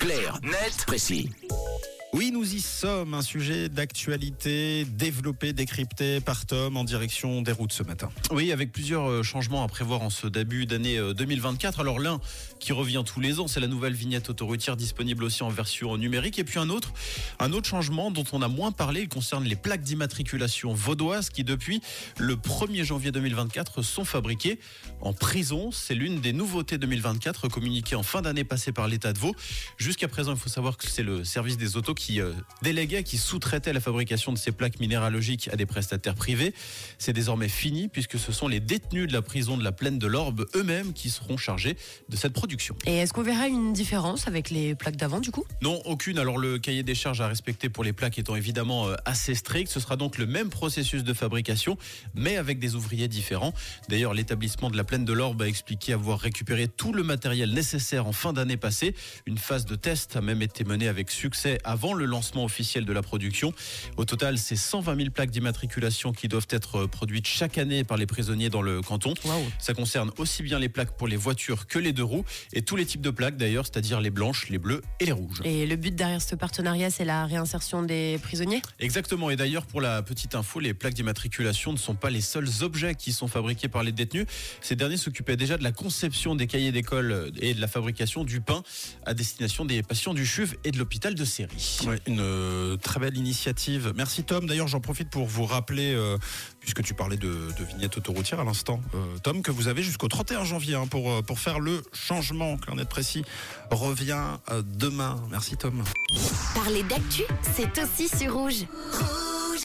Clair, net, précis. Oui, nous y sommes. Un sujet d'actualité développé, décrypté par Tom en direction des routes ce matin. Oui, avec plusieurs euh, changements à prévoir en ce début d'année 2024. Euh, Alors l'un qui revient tous les ans, c'est la nouvelle vignette autoroutière disponible aussi en version numérique. Et puis un autre, un autre changement dont on a moins parlé, il concerne les plaques d'immatriculation vaudoises qui depuis le 1er janvier 2024 sont fabriquées en prison. C'est l'une des nouveautés 2024 communiquées en fin d'année passée par l'État de Vaud. Jusqu'à présent, il faut savoir que c'est le service des autos qui euh, déléguait, qui sous-traitait la fabrication de ces plaques minéralogiques à des prestataires privés. C'est désormais fini puisque ce sont les détenus de la prison de la Plaine de l'Orbe eux-mêmes qui seront chargés de cette production. Et est-ce qu'on verra une différence avec les plaques d'avant du coup? Non, aucune. Alors le cahier des charges à respecter pour les plaques étant évidemment euh, assez strict, ce sera donc le même processus de fabrication, mais avec des ouvriers différents. D'ailleurs, l'établissement de la Plaine de l'Orbe a expliqué avoir récupéré tout le matériel nécessaire en fin d'année passée. Une phase de test a même été menée avec succès avant le lancement officiel de la production. Au total, c'est 120 000 plaques d'immatriculation qui doivent être produites chaque année par les prisonniers dans le canton. Ça concerne aussi bien les plaques pour les voitures que les deux roues et tous les types de plaques d'ailleurs, c'est-à-dire les blanches, les bleues et les rouges. Et le but derrière ce partenariat, c'est la réinsertion des prisonniers? Exactement. Et d'ailleurs, pour la petite info, les plaques d'immatriculation ne sont pas les seuls objets qui sont fabriqués par les détenus. Ces derniers s'occupaient déjà de la conception des cahiers d'école et de la fabrication du pain à destination des patients du CHUV et de l'hôpital de Série une euh, très belle initiative. Merci Tom. D'ailleurs, j'en profite pour vous rappeler, euh, puisque tu parlais de, de vignette autoroutière à l'instant, euh, Tom, que vous avez jusqu'au 31 janvier hein, pour, pour faire le changement. Clair net précis revient demain. Merci Tom. Parler d'actu, c'est aussi sur rouge.